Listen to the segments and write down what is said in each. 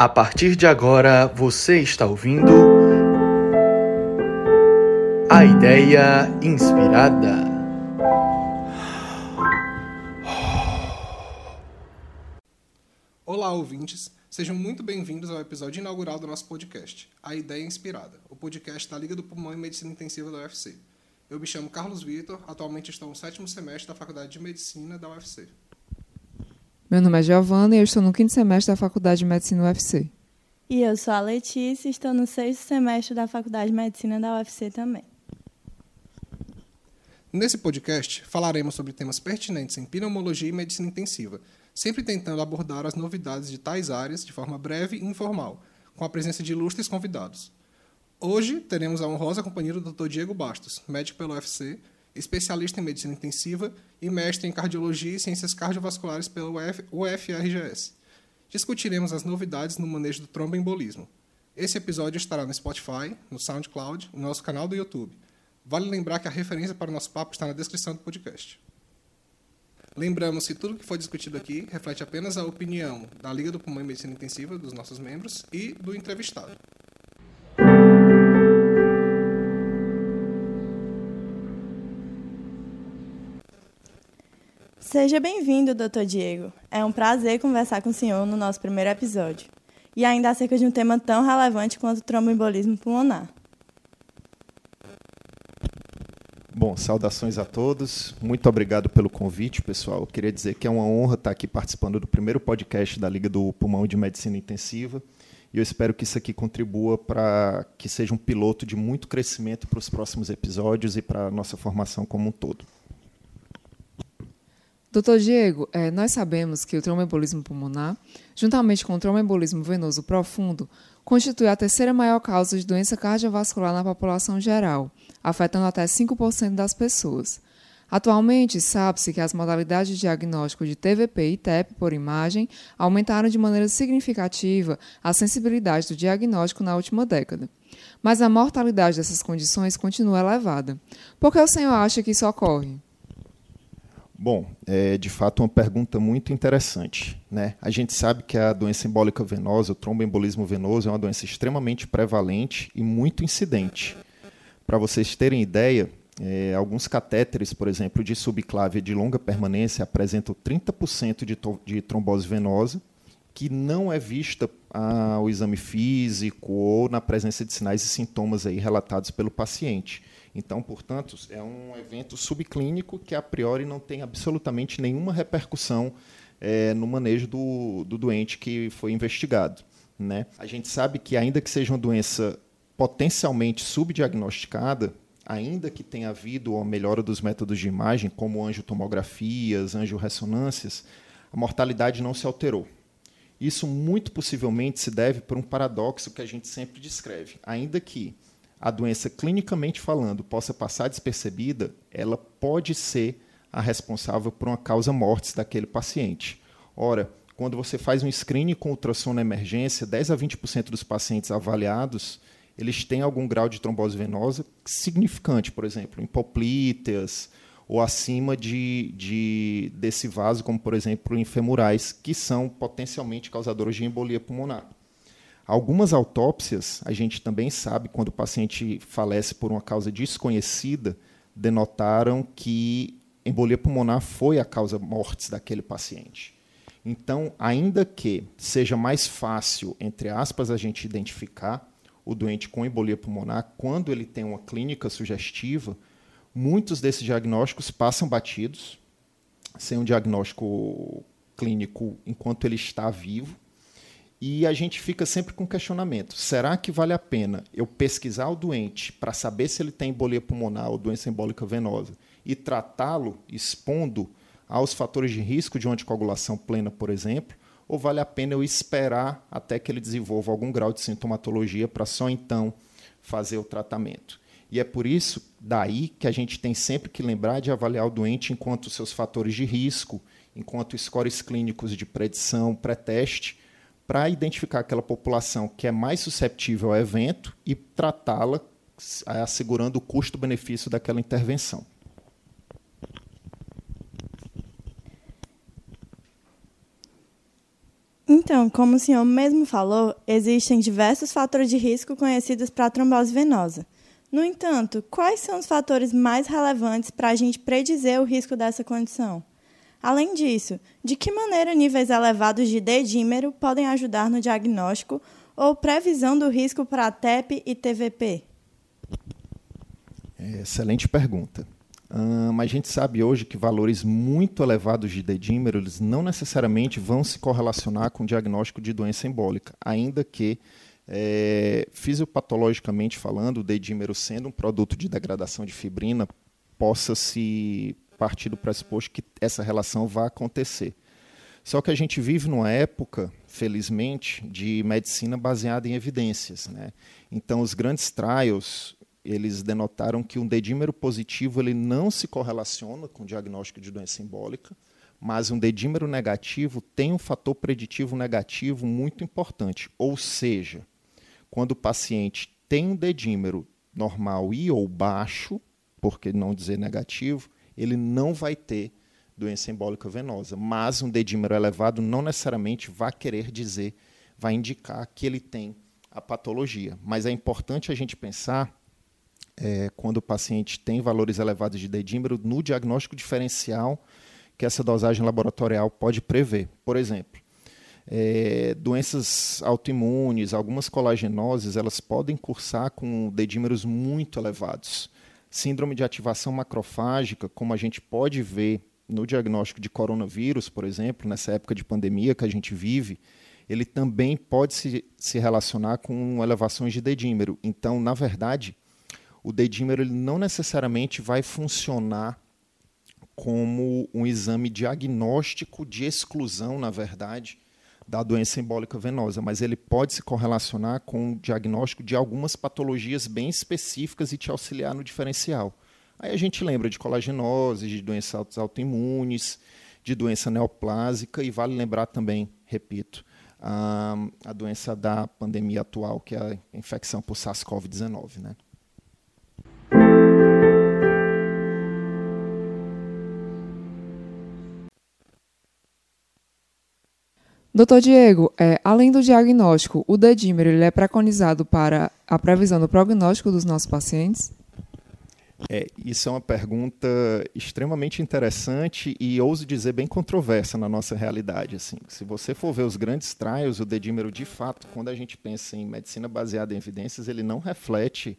A partir de agora, você está ouvindo. A Ideia Inspirada. Olá, ouvintes. Sejam muito bem-vindos ao episódio inaugural do nosso podcast, A Ideia Inspirada, o podcast da Liga do Pulmão e Medicina Intensiva da UFC. Eu me chamo Carlos Vitor, atualmente estou no sétimo semestre da Faculdade de Medicina da UFC. Meu nome é Giovana e eu estou no quinto semestre da Faculdade de Medicina UFC. E eu sou a Letícia e estou no sexto semestre da Faculdade de Medicina da UFC também. Nesse podcast, falaremos sobre temas pertinentes em pneumologia e medicina intensiva, sempre tentando abordar as novidades de tais áreas de forma breve e informal, com a presença de ilustres convidados. Hoje teremos a honrosa companhia do Dr. Diego Bastos, médico pelo UFC, especialista em medicina intensiva e mestre em cardiologia e ciências cardiovasculares pelo UFRGS. Discutiremos as novidades no manejo do tromboembolismo. Esse episódio estará no Spotify, no SoundCloud no nosso canal do YouTube. Vale lembrar que a referência para o nosso papo está na descrição do podcast. Lembramos que tudo que foi discutido aqui reflete apenas a opinião da Liga do Pulmão e Medicina Intensiva, dos nossos membros e do entrevistado. Seja bem-vindo, Dr. Diego. É um prazer conversar com o senhor no nosso primeiro episódio. E ainda acerca de um tema tão relevante quanto o tromboembolismo pulmonar. Bom, saudações a todos. Muito obrigado pelo convite, pessoal. Eu queria dizer que é uma honra estar aqui participando do primeiro podcast da Liga do Pulmão de Medicina Intensiva. E eu espero que isso aqui contribua para que seja um piloto de muito crescimento para os próximos episódios e para a nossa formação como um todo. Doutor Diego, é, nós sabemos que o tromboembolismo pulmonar, juntamente com o tromboembolismo venoso profundo, constitui a terceira maior causa de doença cardiovascular na população geral, afetando até 5% das pessoas. Atualmente, sabe-se que as modalidades de diagnóstico de TVP e TEP por imagem aumentaram de maneira significativa a sensibilidade do diagnóstico na última década. Mas a mortalidade dessas condições continua elevada. Por que o senhor acha que isso ocorre? Bom, é de fato uma pergunta muito interessante. Né? A gente sabe que a doença embólica venosa, o tromboembolismo venoso, é uma doença extremamente prevalente e muito incidente. Para vocês terem ideia, é, alguns catéteres, por exemplo, de subclávia de longa permanência apresentam 30% de, de trombose venosa, que não é vista ao exame físico ou na presença de sinais e sintomas aí relatados pelo paciente. Então, portanto, é um evento subclínico que a priori não tem absolutamente nenhuma repercussão é, no manejo do, do doente que foi investigado. Né? A gente sabe que, ainda que seja uma doença potencialmente subdiagnosticada, ainda que tenha havido uma melhora dos métodos de imagem, como angiotomografias, angiorressonâncias, a mortalidade não se alterou. Isso muito possivelmente se deve por um paradoxo que a gente sempre descreve. Ainda que a doença, clinicamente falando, possa passar despercebida, ela pode ser a responsável por uma causa mortis daquele paciente. Ora, quando você faz um screening com ultrassom na emergência, 10 a 20% dos pacientes avaliados, eles têm algum grau de trombose venosa significante, por exemplo, hipoplíteas ou acima de, de, desse vaso, como por exemplo em femurais, que são potencialmente causadores de embolia pulmonar. Algumas autópsias, a gente também sabe, quando o paciente falece por uma causa desconhecida, denotaram que embolia pulmonar foi a causa mortes daquele paciente. Então, ainda que seja mais fácil, entre aspas, a gente identificar o doente com embolia pulmonar quando ele tem uma clínica sugestiva, muitos desses diagnósticos passam batidos, sem um diagnóstico clínico enquanto ele está vivo, e a gente fica sempre com questionamento: será que vale a pena eu pesquisar o doente para saber se ele tem embolia pulmonar ou doença embólica venosa e tratá-lo expondo aos fatores de risco de uma anticoagulação plena, por exemplo? Ou vale a pena eu esperar até que ele desenvolva algum grau de sintomatologia para só então fazer o tratamento? E é por isso, daí, que a gente tem sempre que lembrar de avaliar o doente enquanto seus fatores de risco, enquanto scores clínicos de predição, pré-teste, para identificar aquela população que é mais susceptível ao evento e tratá-la assegurando o custo-benefício daquela intervenção. Então, Então, como o senhor mesmo falou, existem diversos fatores de risco conhecidos para a trombose venosa. No entanto, quais são os fatores mais relevantes para a gente predizer o risco dessa condição? Além disso, de que maneira níveis elevados de D-dímero podem ajudar no diagnóstico ou previsão do risco para TEP e TVP? É, excelente pergunta. mas a gente sabe hoje que valores muito elevados de D-dímero eles não necessariamente vão se correlacionar com o diagnóstico de doença embólica, ainda que é, fisiopatologicamente falando, o D-dímero sendo um produto de degradação de fibrina, possa se partir do pressuposto que essa relação vai acontecer. Só que a gente vive numa época, felizmente, de medicina baseada em evidências. Né? Então, os grandes trials eles denotaram que um dedímero positivo ele não se correlaciona com o diagnóstico de doença embólica, mas um dedímero negativo tem um fator preditivo negativo muito importante. Ou seja, quando o paciente tem um dedímero normal e ou baixo, por que não dizer negativo, ele não vai ter doença embólica venosa. Mas um dedímero elevado não necessariamente vai querer dizer, vai indicar que ele tem a patologia. Mas é importante a gente pensar, é, quando o paciente tem valores elevados de dedímero, no diagnóstico diferencial que essa dosagem laboratorial pode prever. Por exemplo, é, doenças autoimunes, algumas colagenoses, elas podem cursar com dedímeros muito elevados síndrome de ativação macrofágica, como a gente pode ver no diagnóstico de coronavírus, por exemplo, nessa época de pandemia que a gente vive, ele também pode se, se relacionar com elevações de dedímero. Então, na verdade, o dedímero ele não necessariamente vai funcionar como um exame diagnóstico de exclusão, na verdade, da doença embólica venosa, mas ele pode se correlacionar com o diagnóstico de algumas patologias bem específicas e te auxiliar no diferencial. Aí a gente lembra de colagenose, de doenças autoimunes, de doença neoplásica e vale lembrar também, repito, a, a doença da pandemia atual, que é a infecção por SARS-CoV-19, né? Doutor Diego, é, além do diagnóstico, o dedímero ele é preconizado para a previsão do prognóstico dos nossos pacientes? É, isso é uma pergunta extremamente interessante e ouso dizer bem controversa na nossa realidade. Assim. Se você for ver os grandes trials, o dedímero, de fato, quando a gente pensa em medicina baseada em evidências, ele não reflete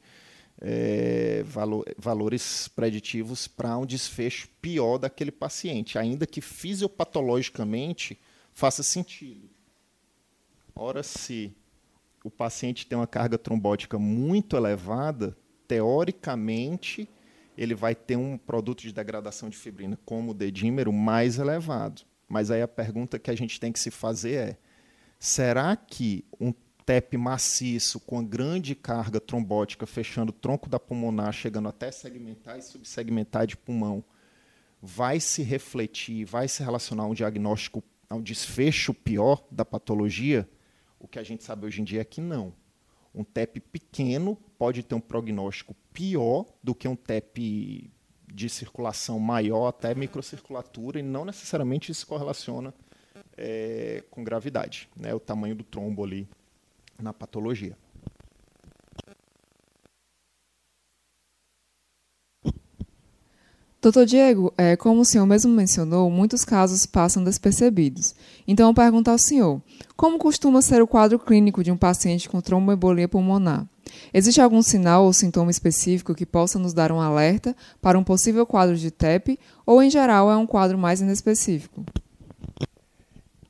é, valor, valores preditivos para um desfecho pior daquele paciente, ainda que fisiopatologicamente faça sentido. Ora, se o paciente tem uma carga trombótica muito elevada, teoricamente, ele vai ter um produto de degradação de fibrina, como o dedímero, mais elevado. Mas aí a pergunta que a gente tem que se fazer é: será que um TEP maciço com grande carga trombótica fechando o tronco da pulmonar, chegando até segmentar e subsegmentar de pulmão, vai se refletir, vai se relacionar a um diagnóstico ao desfecho pior da patologia, o que a gente sabe hoje em dia é que não. Um TEP pequeno pode ter um prognóstico pior do que um TEP de circulação maior, até microcirculatura, e não necessariamente isso correlaciona é, com gravidade, né, o tamanho do trombo ali na patologia. Doutor Diego, é, como o senhor mesmo mencionou, muitos casos passam despercebidos. Então, eu pergunto ao senhor, como costuma ser o quadro clínico de um paciente com tromboembolia pulmonar? Existe algum sinal ou sintoma específico que possa nos dar um alerta para um possível quadro de TEP, ou em geral é um quadro mais inespecífico?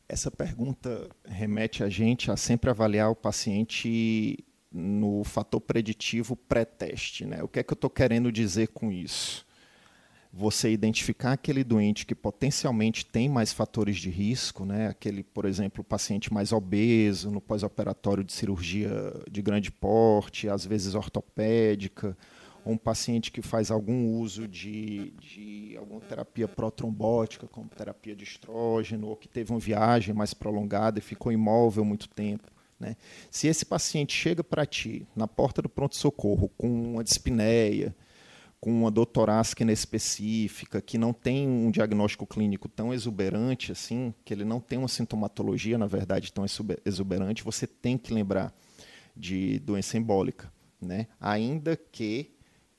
Essa pergunta remete a gente a sempre avaliar o paciente no fator preditivo pré-teste. Né? O que é que eu estou querendo dizer com isso? Você identificar aquele doente que potencialmente tem mais fatores de risco, né? aquele, por exemplo, paciente mais obeso, no pós-operatório de cirurgia de grande porte, às vezes ortopédica, ou um paciente que faz algum uso de, de alguma terapia protrombótica, como terapia de estrógeno, ou que teve uma viagem mais prolongada e ficou imóvel muito tempo. Né? Se esse paciente chega para ti na porta do pronto-socorro com uma dispneia, com uma dor torácica inespecífica, que não tem um diagnóstico clínico tão exuberante assim, que ele não tem uma sintomatologia, na verdade, tão exuberante, você tem que lembrar de doença embólica. Né? Ainda que,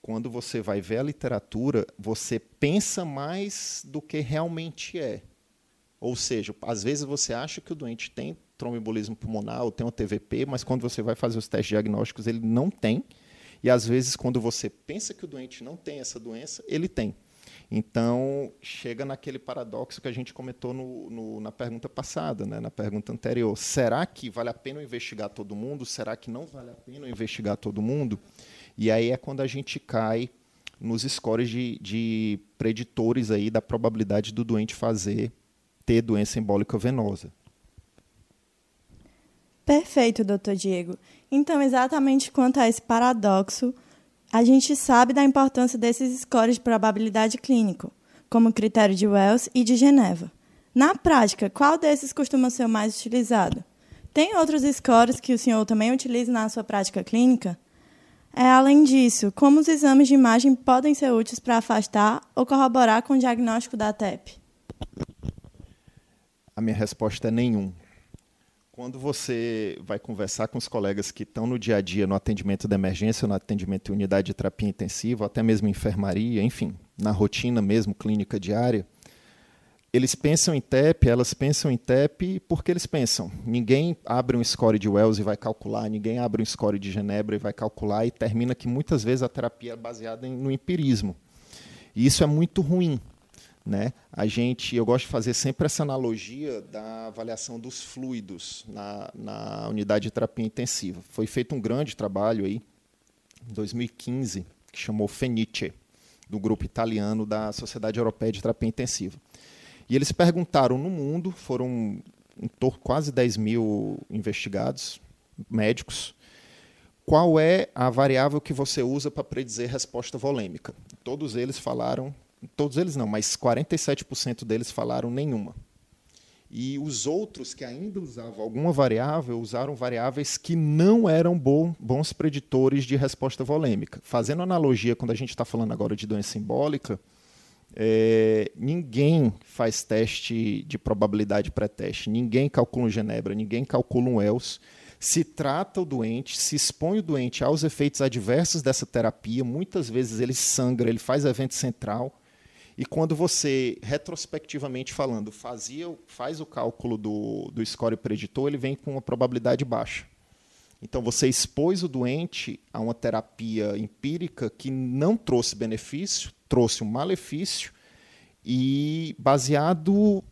quando você vai ver a literatura, você pensa mais do que realmente é. Ou seja, às vezes você acha que o doente tem tromboembolismo pulmonar ou tem um TVP, mas quando você vai fazer os testes diagnósticos, ele não tem. E às vezes, quando você pensa que o doente não tem essa doença, ele tem. Então, chega naquele paradoxo que a gente comentou no, no, na pergunta passada, né, na pergunta anterior. Será que vale a pena investigar todo mundo? Será que não vale a pena investigar todo mundo? E aí é quando a gente cai nos scores de, de preditores aí da probabilidade do doente fazer ter doença embólica venosa. Perfeito, doutor Diego. Então, exatamente quanto a esse paradoxo, a gente sabe da importância desses scores de probabilidade clínico, como critério de Wells e de Geneva. Na prática, qual desses costuma ser o mais utilizado? Tem outros scores que o senhor também utiliza na sua prática clínica? É, além disso, como os exames de imagem podem ser úteis para afastar ou corroborar com o diagnóstico da TEP? A minha resposta é nenhum. Quando você vai conversar com os colegas que estão no dia a dia no atendimento de emergência, no atendimento em unidade de terapia intensiva, até mesmo enfermaria, enfim, na rotina mesmo, clínica diária, eles pensam em TEP, elas pensam em TEP porque eles pensam. Ninguém abre um score de Wells e vai calcular, ninguém abre um score de Genebra e vai calcular, e termina que muitas vezes a terapia é baseada no empirismo. E isso é muito ruim, né? A gente, eu gosto de fazer sempre essa analogia da avaliação dos fluidos na, na unidade de terapia intensiva. Foi feito um grande trabalho aí, em 2015, que chamou Fenice, do grupo italiano da Sociedade Europeia de Terapia Intensiva. E eles perguntaram no mundo, foram em torno quase 10 mil investigados, médicos, qual é a variável que você usa para predizer resposta volêmica. Todos eles falaram todos eles não, mas 47% deles falaram nenhuma. E os outros que ainda usavam alguma variável usaram variáveis que não eram bons preditores de resposta volêmica. Fazendo analogia, quando a gente está falando agora de doença simbólica, é, ninguém faz teste de probabilidade pré-teste, ninguém calcula um Genebra, ninguém calcula um ELS. Se trata o doente, se expõe o doente aos efeitos adversos dessa terapia, muitas vezes ele sangra, ele faz evento central, e quando você, retrospectivamente falando, fazia, faz o cálculo do, do score preditor, ele vem com uma probabilidade baixa. Então, você expôs o doente a uma terapia empírica que não trouxe benefício, trouxe um malefício, e baseado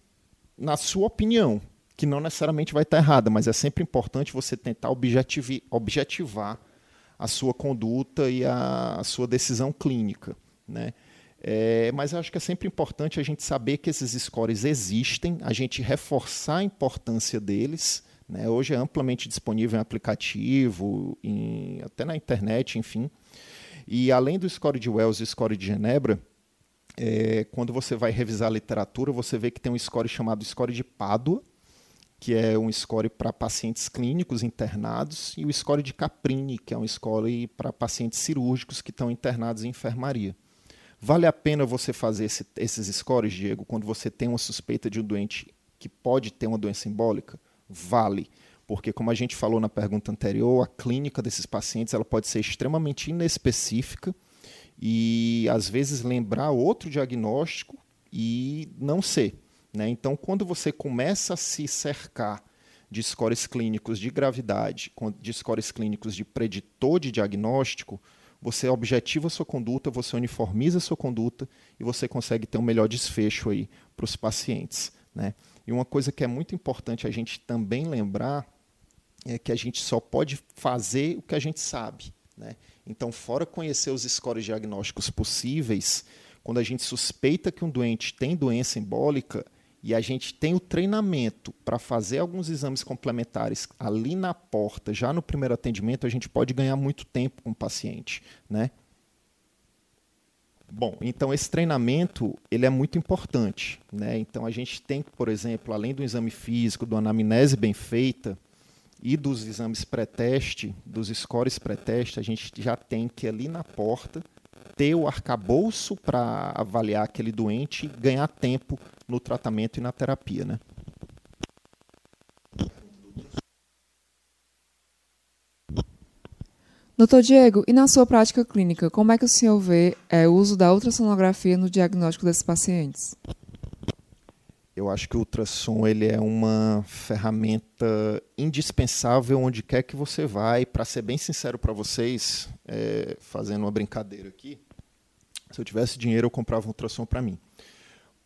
na sua opinião, que não necessariamente vai estar errada, mas é sempre importante você tentar objetivar a sua conduta e a, a sua decisão clínica. Né? É, mas acho que é sempre importante a gente saber que esses scores existem, a gente reforçar a importância deles. Né? Hoje é amplamente disponível em aplicativo, em, até na internet, enfim. E além do score de Wells e score de Genebra, é, quando você vai revisar a literatura, você vê que tem um score chamado score de Pádua, que é um score para pacientes clínicos internados, e o score de Caprini, que é um score para pacientes cirúrgicos que estão internados em enfermaria. Vale a pena você fazer esse, esses scores, Diego, quando você tem uma suspeita de um doente que pode ter uma doença embólica? Vale. Porque, como a gente falou na pergunta anterior, a clínica desses pacientes ela pode ser extremamente inespecífica e, às vezes, lembrar outro diagnóstico e não ser. Né? Então, quando você começa a se cercar de scores clínicos de gravidade, de scores clínicos de preditor de diagnóstico, você objetiva a sua conduta, você uniformiza a sua conduta e você consegue ter um melhor desfecho aí para os pacientes. Né? E uma coisa que é muito importante a gente também lembrar é que a gente só pode fazer o que a gente sabe. Né? Então, fora conhecer os scores diagnósticos possíveis, quando a gente suspeita que um doente tem doença embólica, e a gente tem o treinamento para fazer alguns exames complementares ali na porta, já no primeiro atendimento, a gente pode ganhar muito tempo com o paciente, né? Bom, então esse treinamento ele é muito importante, né? Então a gente tem, por exemplo, além do exame físico, do anamnese bem feita e dos exames pré-teste, dos scores pré-teste, a gente já tem que ali na porta ter o arcabouço para avaliar aquele doente e ganhar tempo no tratamento e na terapia. Né? Doutor Diego, e na sua prática clínica, como é que o senhor vê é, o uso da ultrassonografia no diagnóstico desses pacientes? Eu acho que o ultrassom ele é uma ferramenta indispensável onde quer que você vai. Para ser bem sincero para vocês, é, fazendo uma brincadeira aqui, se eu tivesse dinheiro eu comprava um ultrassom para mim,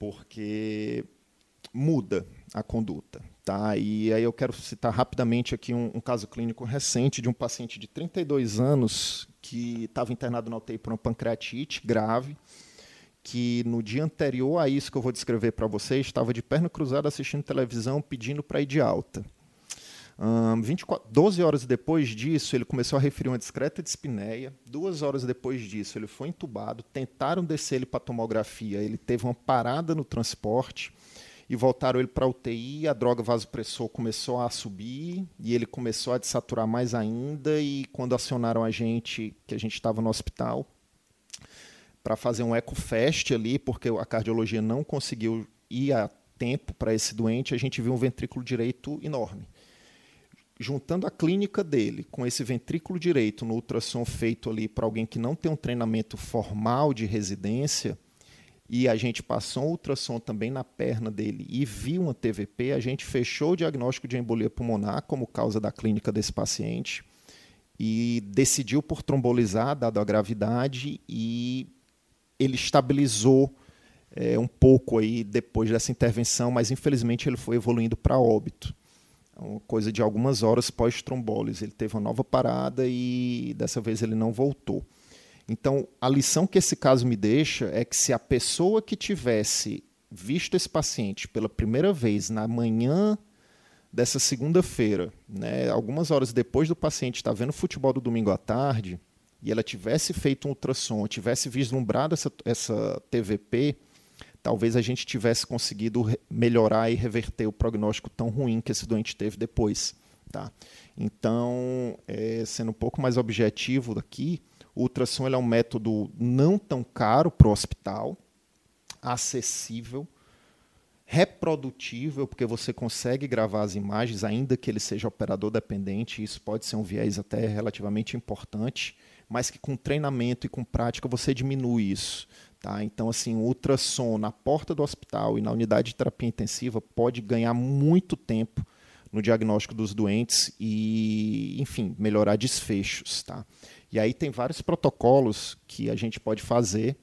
porque muda a conduta. Tá? E aí eu quero citar rapidamente aqui um, um caso clínico recente de um paciente de 32 anos que estava internado na UTI por uma pancreatite grave, que no dia anterior a isso que eu vou descrever para vocês, estava de perna cruzada assistindo televisão pedindo para ir de alta. Um, 24, 12 horas depois disso, ele começou a referir uma discreta dispneia. Duas horas depois disso, ele foi entubado. Tentaram descer ele para tomografia. Ele teve uma parada no transporte e voltaram ele para UTI, a droga vasopressor começou a subir e ele começou a desaturar mais ainda e quando acionaram a gente, que a gente estava no hospital, para fazer um ecofest ali, porque a cardiologia não conseguiu ir a tempo para esse doente, a gente viu um ventrículo direito enorme. Juntando a clínica dele com esse ventrículo direito no ultrassom feito ali para alguém que não tem um treinamento formal de residência, e a gente passou um ultrassom também na perna dele e viu uma TVP, a gente fechou o diagnóstico de embolia pulmonar como causa da clínica desse paciente e decidiu por trombolizar, dado a gravidade, e ele estabilizou é, um pouco aí depois dessa intervenção, mas infelizmente ele foi evoluindo para óbito. Uma coisa de algumas horas pós-trombólise. Ele teve uma nova parada e dessa vez ele não voltou. Então, a lição que esse caso me deixa é que se a pessoa que tivesse visto esse paciente pela primeira vez na manhã dessa segunda-feira, né, algumas horas depois do paciente estar vendo futebol do domingo à tarde, e ela tivesse feito um ultrassom, tivesse vislumbrado essa, essa TVP, talvez a gente tivesse conseguido melhorar e reverter o prognóstico tão ruim que esse doente teve depois. Tá? Então, é, sendo um pouco mais objetivo aqui, o ultrassom é um método não tão caro para o hospital, acessível, reprodutível, porque você consegue gravar as imagens, ainda que ele seja operador dependente, isso pode ser um viés até relativamente importante, mas que com treinamento e com prática você diminui isso. Tá? Então, assim, o ultrassom na porta do hospital e na unidade de terapia intensiva pode ganhar muito tempo no diagnóstico dos doentes e, enfim, melhorar desfechos. Tá? E aí tem vários protocolos que a gente pode fazer,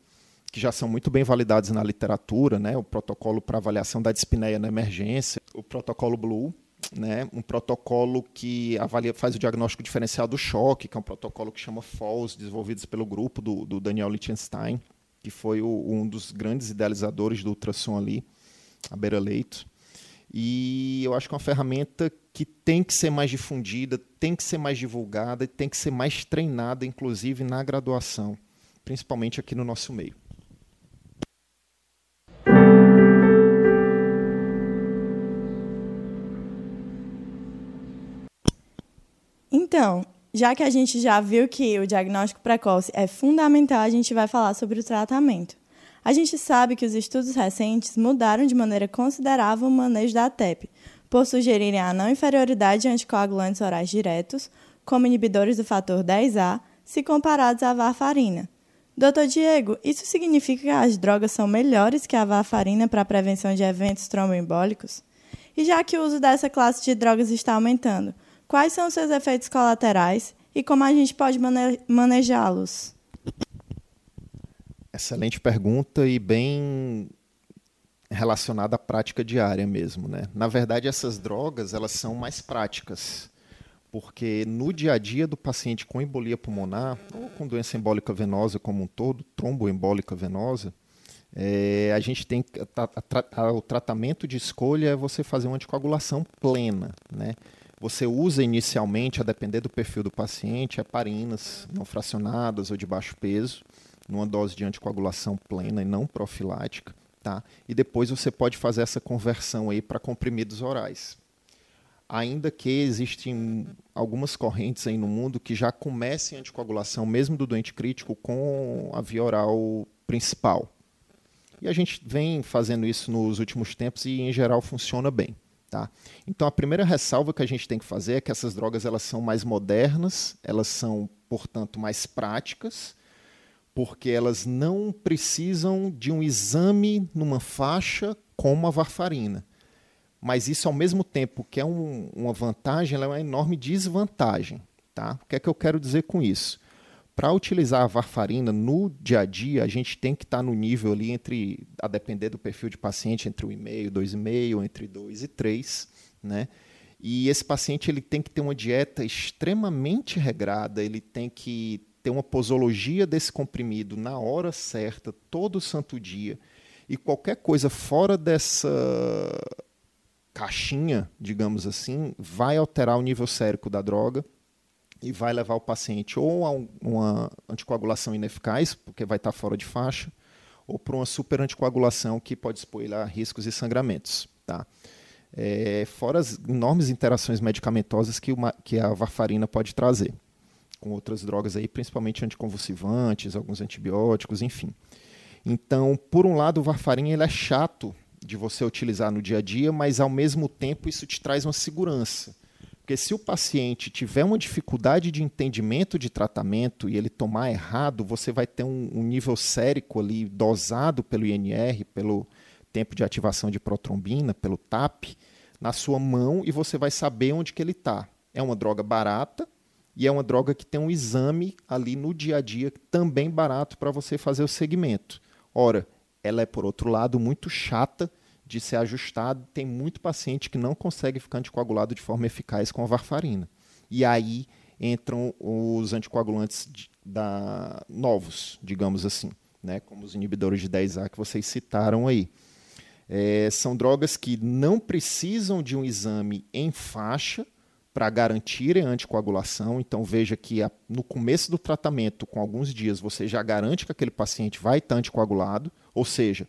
que já são muito bem validados na literatura, né? O protocolo para avaliação da dispneia na emergência, o protocolo Blue, né? Um protocolo que avalia, faz o diagnóstico diferencial do choque, que é um protocolo que chama FOLS, desenvolvido pelo grupo do, do Daniel Lichtenstein, que foi o, um dos grandes idealizadores do ultrassom ali, a beira-leito. E eu acho que é uma ferramenta que tem que ser mais difundida, tem que ser mais divulgada e tem que ser mais treinada, inclusive na graduação, principalmente aqui no nosso meio. Então, já que a gente já viu que o diagnóstico precoce é fundamental, a gente vai falar sobre o tratamento. A gente sabe que os estudos recentes mudaram de maneira considerável o manejo da ATEP, por sugerirem a não inferioridade de anticoagulantes orais diretos, como inibidores do fator 10A, se comparados à varfarina. Doutor Diego, isso significa que as drogas são melhores que a varfarina para a prevenção de eventos tromboembólicos? E já que o uso dessa classe de drogas está aumentando, quais são os seus efeitos colaterais e como a gente pode mane manejá-los? Excelente pergunta e bem relacionada à prática diária mesmo, né? Na verdade, essas drogas elas são mais práticas, porque no dia a dia do paciente com embolia pulmonar ou com doença embólica venosa como um todo, tromboembólica venosa, é, a gente tem a, a, o tratamento de escolha é você fazer uma anticoagulação plena, né? Você usa inicialmente, a depender do perfil do paciente, heparinas não fracionadas ou de baixo peso, numa dose de anticoagulação plena e não profilática. Tá? E depois você pode fazer essa conversão aí para comprimidos orais. ainda que existem algumas correntes aí no mundo que já comecem a anticoagulação, mesmo do doente crítico, com a via oral principal. E a gente vem fazendo isso nos últimos tempos e, em geral, funciona bem. Tá? Então, a primeira ressalva que a gente tem que fazer é que essas drogas elas são mais modernas, elas são, portanto, mais práticas, porque elas não precisam de um exame numa faixa como a varfarina. Mas isso, ao mesmo tempo que é um, uma vantagem, é uma enorme desvantagem. Tá? O que é que eu quero dizer com isso? Para utilizar a varfarina no dia a dia, a gente tem que estar tá no nível ali entre, a depender do perfil de paciente, entre 1,5, 2,5, entre 2 e 3, né? E esse paciente ele tem que ter uma dieta extremamente regrada, ele tem que ter uma posologia desse comprimido na hora certa, todo santo dia. E qualquer coisa fora dessa caixinha, digamos assim, vai alterar o nível sérico da droga e vai levar o paciente ou a uma anticoagulação ineficaz, porque vai estar fora de faixa, ou para uma super anticoagulação que pode expor a riscos e sangramentos. Tá? É, fora as enormes interações medicamentosas que, uma, que a varfarina pode trazer, com outras drogas aí, principalmente anticonvulsivantes, alguns antibióticos, enfim. Então, por um lado, o varfarina ele é chato de você utilizar no dia a dia, mas ao mesmo tempo isso te traz uma segurança porque se o paciente tiver uma dificuldade de entendimento de tratamento e ele tomar errado, você vai ter um, um nível sérico ali dosado pelo INR, pelo tempo de ativação de protrombina, pelo TAP, na sua mão e você vai saber onde que ele está. É uma droga barata e é uma droga que tem um exame ali no dia a dia também barato para você fazer o segmento. Ora, ela é, por outro lado, muito chata de ser ajustado, tem muito paciente que não consegue ficar anticoagulado de forma eficaz com a varfarina. E aí entram os anticoagulantes de, da, novos, digamos assim, né, como os inibidores de 10A que vocês citaram aí. É, são drogas que não precisam de um exame em faixa para garantirem a anticoagulação. Então, veja que a, no começo do tratamento, com alguns dias, você já garante que aquele paciente vai estar anticoagulado, ou seja,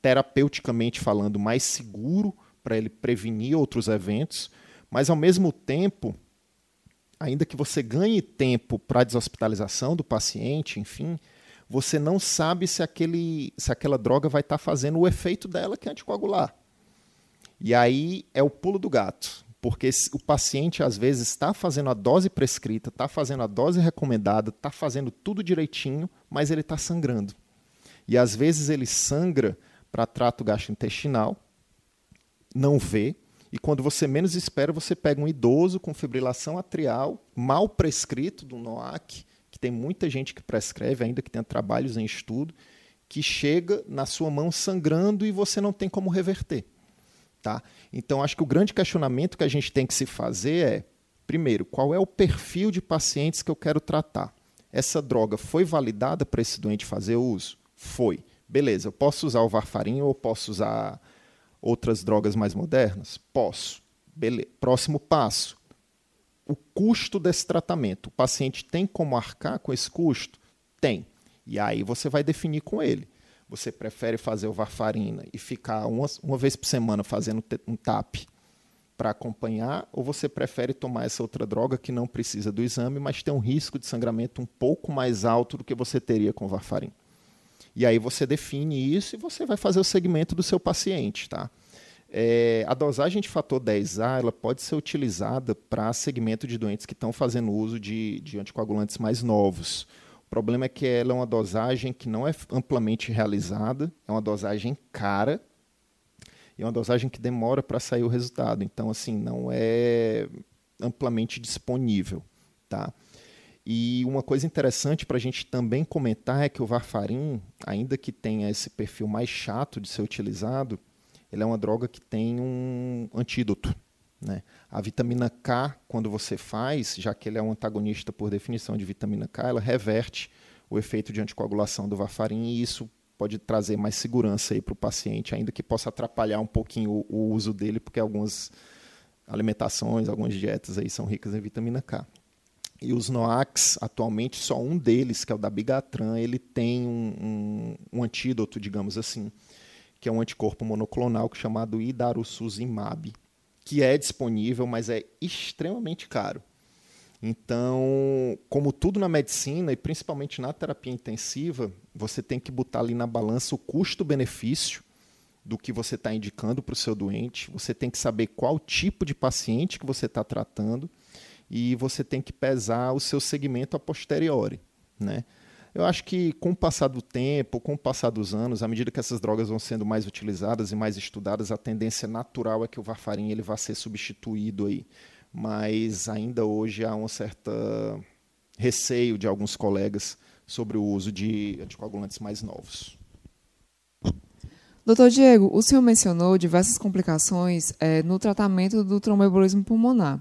terapeuticamente falando, mais seguro para ele prevenir outros eventos, mas ao mesmo tempo, ainda que você ganhe tempo para a deshospitalização do paciente, enfim, você não sabe se, aquele, se aquela droga vai estar tá fazendo o efeito dela, que é anticoagular. E aí é o pulo do gato, porque o paciente às vezes está fazendo a dose prescrita, está fazendo a dose recomendada, está fazendo tudo direitinho, mas ele está sangrando. E às vezes ele sangra para trato gastrointestinal, não vê, e quando você menos espera, você pega um idoso com fibrilação atrial, mal prescrito do NOAC, que tem muita gente que prescreve, ainda que tenha trabalhos em estudo, que chega na sua mão sangrando e você não tem como reverter. Tá? Então, acho que o grande questionamento que a gente tem que se fazer é, primeiro, qual é o perfil de pacientes que eu quero tratar? Essa droga foi validada para esse doente fazer uso? Foi. Beleza, eu posso usar o varfarina ou posso usar outras drogas mais modernas? Posso. Beleza. Próximo passo. O custo desse tratamento. O paciente tem como arcar com esse custo? Tem. E aí você vai definir com ele. Você prefere fazer o varfarina e ficar uma, uma vez por semana fazendo um TAP para acompanhar, ou você prefere tomar essa outra droga que não precisa do exame, mas tem um risco de sangramento um pouco mais alto do que você teria com varfarina? E aí você define isso e você vai fazer o segmento do seu paciente, tá? É, a dosagem de fator 10A ela pode ser utilizada para segmento de doentes que estão fazendo uso de, de anticoagulantes mais novos. O problema é que ela é uma dosagem que não é amplamente realizada, é uma dosagem cara e é uma dosagem que demora para sair o resultado. Então, assim, não é amplamente disponível, tá? E uma coisa interessante para a gente também comentar é que o varfarin, ainda que tenha esse perfil mais chato de ser utilizado, ele é uma droga que tem um antídoto. Né? A vitamina K, quando você faz, já que ele é um antagonista por definição de vitamina K, ela reverte o efeito de anticoagulação do varfarin e isso pode trazer mais segurança para o paciente, ainda que possa atrapalhar um pouquinho o, o uso dele, porque algumas alimentações, algumas dietas aí são ricas em vitamina K. E os NOACs, atualmente, só um deles, que é o da Bigatran, ele tem um, um, um antídoto, digamos assim, que é um anticorpo monoclonal chamado Idarusuzimab, que é disponível, mas é extremamente caro. Então, como tudo na medicina e principalmente na terapia intensiva, você tem que botar ali na balança o custo-benefício do que você está indicando para o seu doente. Você tem que saber qual tipo de paciente que você está tratando e você tem que pesar o seu segmento a posteriori, né? Eu acho que com o passar do tempo, com o passar dos anos, à medida que essas drogas vão sendo mais utilizadas e mais estudadas, a tendência natural é que o varfarin ele vá ser substituído aí. Mas ainda hoje há um certo receio de alguns colegas sobre o uso de anticoagulantes mais novos. Doutor Diego, o senhor mencionou diversas complicações é, no tratamento do tromboembolismo pulmonar.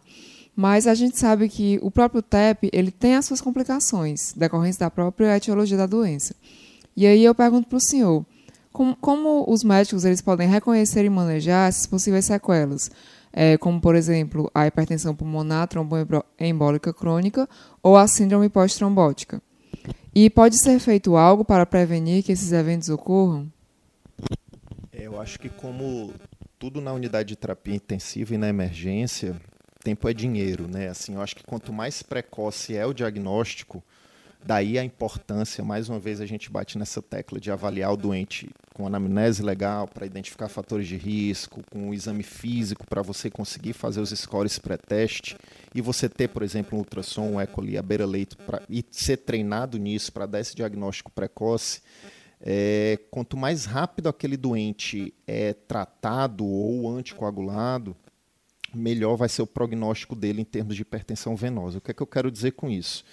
Mas a gente sabe que o próprio TEP ele tem as suas complicações, decorrentes da própria etiologia da doença. E aí eu pergunto para o senhor, como, como, os médicos eles podem reconhecer e manejar essas possíveis sequelas, é, como, por exemplo, a hipertensão pulmonar tromboembólica crônica ou a síndrome pós-trombótica? E pode ser feito algo para prevenir que esses eventos ocorram? É, eu acho que como tudo na unidade de terapia intensiva e na emergência, tempo é dinheiro, né? Assim, eu acho que quanto mais precoce é o diagnóstico, daí a importância, mais uma vez a gente bate nessa tecla de avaliar o doente com anamnese legal para identificar fatores de risco, com o exame físico para você conseguir fazer os scores pré-teste e você ter, por exemplo, um ultrassom, um eco ali, a beira-leito e ser treinado nisso para dar esse diagnóstico precoce. É, quanto mais rápido aquele doente é tratado ou anticoagulado, melhor vai ser o prognóstico dele em termos de hipertensão venosa. O que é que eu quero dizer com isso?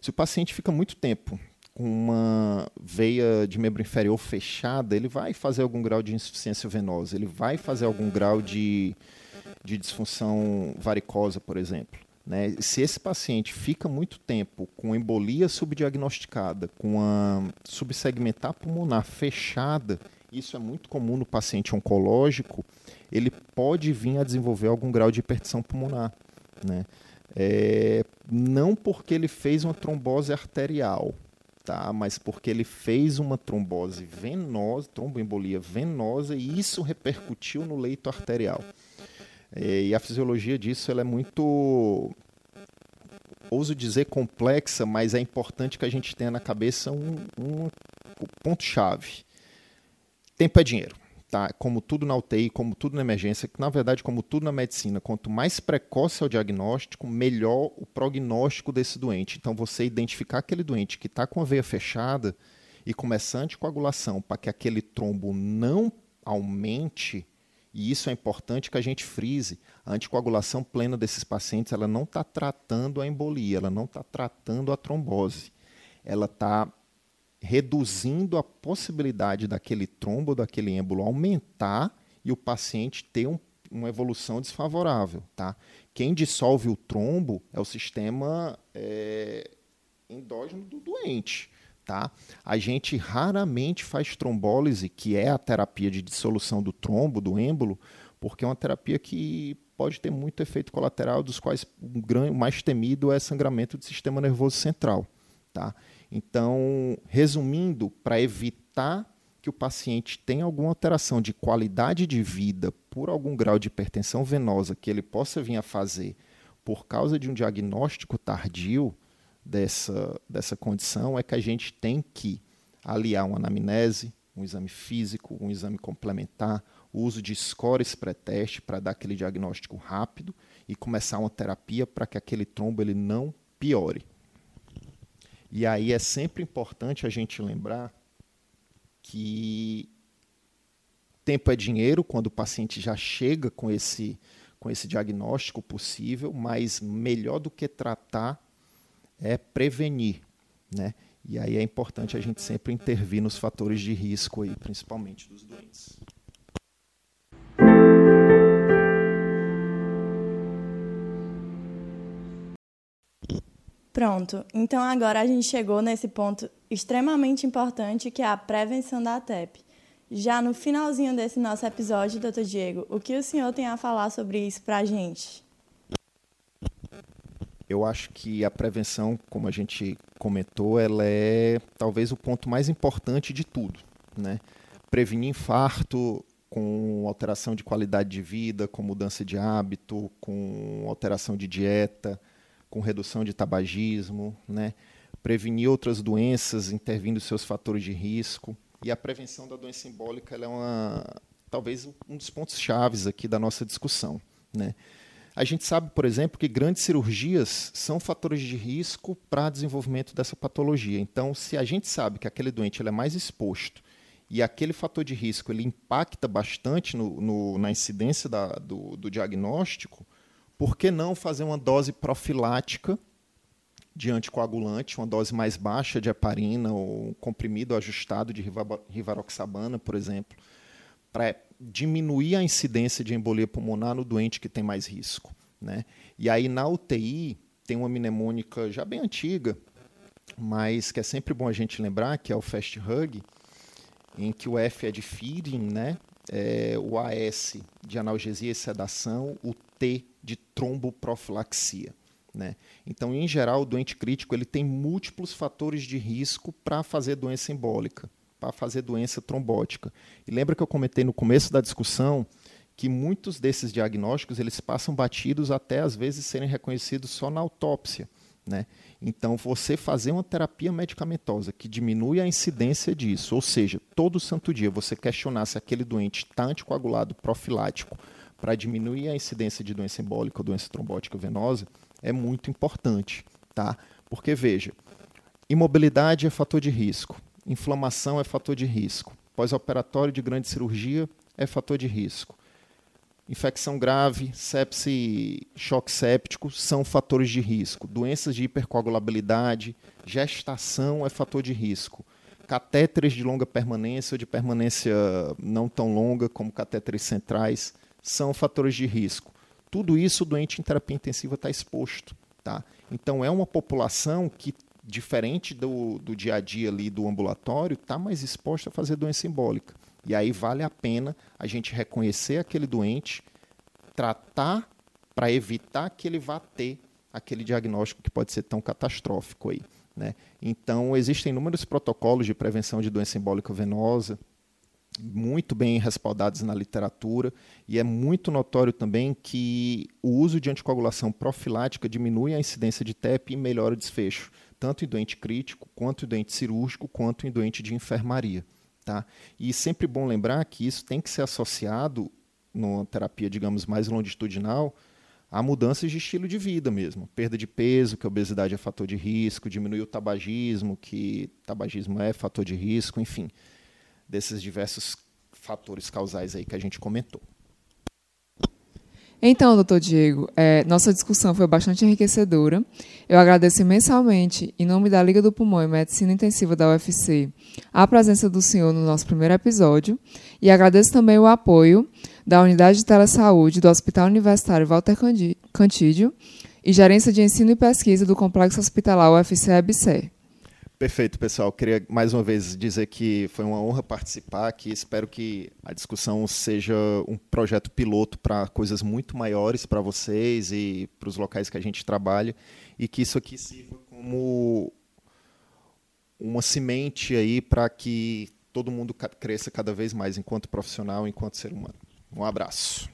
Se o paciente fica muito tempo com uma veia de membro inferior fechada, ele vai fazer algum grau de insuficiência venosa, ele vai fazer algum grau de, de disfunção varicosa, por exemplo. Né? Se esse paciente fica muito tempo com embolia subdiagnosticada, com a subsegmentar pulmonar fechada, isso é muito comum no paciente oncológico, ele pode vir a desenvolver algum grau de hipertensão pulmonar. Né? É, não porque ele fez uma trombose arterial, tá? mas porque ele fez uma trombose venosa, tromboembolia venosa, e isso repercutiu no leito arterial. É, e a fisiologia disso ela é muito, ouso dizer, complexa, mas é importante que a gente tenha na cabeça um, um ponto-chave. Tempo é dinheiro tá, como tudo na UTI, como tudo na emergência, na verdade, como tudo na medicina, quanto mais precoce é o diagnóstico, melhor o prognóstico desse doente. Então, você identificar aquele doente que está com a veia fechada e começar a anticoagulação para que aquele trombo não aumente, e isso é importante que a gente frise, a anticoagulação plena desses pacientes, ela não está tratando a embolia, ela não está tratando a trombose. Ela está reduzindo a possibilidade daquele trombo, daquele êmbolo aumentar e o paciente ter um, uma evolução desfavorável. Tá? Quem dissolve o trombo é o sistema é, endógeno do doente. Tá? A gente raramente faz trombólise, que é a terapia de dissolução do trombo, do êmbolo, porque é uma terapia que pode ter muito efeito colateral, dos quais o mais temido é sangramento do sistema nervoso central. Tá? Então, resumindo, para evitar que o paciente tenha alguma alteração de qualidade de vida por algum grau de hipertensão venosa que ele possa vir a fazer por causa de um diagnóstico tardio dessa, dessa condição, é que a gente tem que aliar uma anamnese, um exame físico, um exame complementar, o uso de scores pré-teste para dar aquele diagnóstico rápido e começar uma terapia para que aquele trombo ele não piore. E aí é sempre importante a gente lembrar que tempo é dinheiro quando o paciente já chega com esse, com esse diagnóstico possível, mas melhor do que tratar é prevenir. Né? E aí é importante a gente sempre intervir nos fatores de risco, aí, principalmente dos doentes. Pronto, então agora a gente chegou nesse ponto extremamente importante que é a prevenção da TEP. Já no finalzinho desse nosso episódio, doutor Diego, o que o senhor tem a falar sobre isso para a gente? Eu acho que a prevenção, como a gente comentou, ela é talvez o ponto mais importante de tudo. Né? Prevenir infarto com alteração de qualidade de vida, com mudança de hábito, com alteração de dieta, com redução de tabagismo, né? prevenir outras doenças, intervindo seus fatores de risco. E a prevenção da doença embólica é uma, talvez um dos pontos chaves aqui da nossa discussão. Né? A gente sabe, por exemplo, que grandes cirurgias são fatores de risco para desenvolvimento dessa patologia. Então, se a gente sabe que aquele doente ele é mais exposto e aquele fator de risco ele impacta bastante no, no, na incidência da, do, do diagnóstico, por que não fazer uma dose profilática de anticoagulante, uma dose mais baixa de heparina ou comprimido ajustado de rivaroxabana, por exemplo, para diminuir a incidência de embolia pulmonar no doente que tem mais risco. Né? E aí na UTI tem uma mnemônica já bem antiga, mas que é sempre bom a gente lembrar, que é o Fast Hug, em que o F é de feeding, né? É, o AS de analgesia e sedação, o T de tromboprofilaxia. Né? Então, em geral, o doente crítico ele tem múltiplos fatores de risco para fazer doença embólica, para fazer doença trombótica. E lembra que eu comentei no começo da discussão que muitos desses diagnósticos eles passam batidos até às vezes serem reconhecidos só na autópsia. Né? Então, você fazer uma terapia medicamentosa que diminui a incidência disso, ou seja, todo santo dia você questionar se aquele doente está anticoagulado profilático para diminuir a incidência de doença embólica ou doença trombótica venosa, é muito importante. Tá? Porque, veja, imobilidade é fator de risco, inflamação é fator de risco, pós-operatório de grande cirurgia é fator de risco infecção grave, sepse, choque séptico são fatores de risco. Doenças de hipercoagulabilidade, gestação é fator de risco. Catéteres de longa permanência ou de permanência não tão longa, como catéteres centrais, são fatores de risco. Tudo isso o doente em terapia intensiva está exposto. Tá? Então é uma população que, diferente do, do dia a dia ali do ambulatório, está mais exposta a fazer doença embólica. E aí vale a pena a gente reconhecer aquele doente, tratar para evitar que ele vá ter aquele diagnóstico que pode ser tão catastrófico aí. Né? Então, existem inúmeros protocolos de prevenção de doença embólica venosa, muito bem respaldados na literatura, e é muito notório também que o uso de anticoagulação profilática diminui a incidência de TEP e melhora o desfecho, tanto em doente crítico, quanto em doente cirúrgico, quanto em doente de enfermaria. Tá? E sempre bom lembrar que isso tem que ser associado, numa terapia, digamos, mais longitudinal, a mudanças de estilo de vida mesmo. Perda de peso, que a obesidade é fator de risco, diminuir o tabagismo, que tabagismo é fator de risco, enfim, desses diversos fatores causais aí que a gente comentou. Então, doutor Diego, é, nossa discussão foi bastante enriquecedora. Eu agradeço imensamente, em nome da Liga do Pulmão e Medicina Intensiva da UFC, a presença do senhor no nosso primeiro episódio e agradeço também o apoio da Unidade de Telesaúde do Hospital Universitário Walter Cantídio e Gerência de Ensino e Pesquisa do Complexo Hospitalar UFC-EBSER. Perfeito, pessoal. Queria mais uma vez dizer que foi uma honra participar aqui. Espero que a discussão seja um projeto piloto para coisas muito maiores para vocês e para os locais que a gente trabalha e que isso aqui sirva como uma semente aí para que todo mundo cresça cada vez mais enquanto profissional, enquanto ser humano. Um abraço.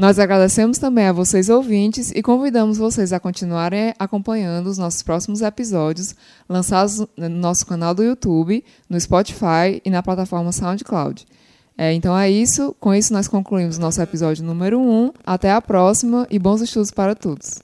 Nós agradecemos também a vocês ouvintes e convidamos vocês a continuarem acompanhando os nossos próximos episódios lançados no nosso canal do YouTube, no Spotify e na plataforma SoundCloud. É, então é isso. Com isso, nós concluímos nosso episódio número 1. Um. Até a próxima e bons estudos para todos.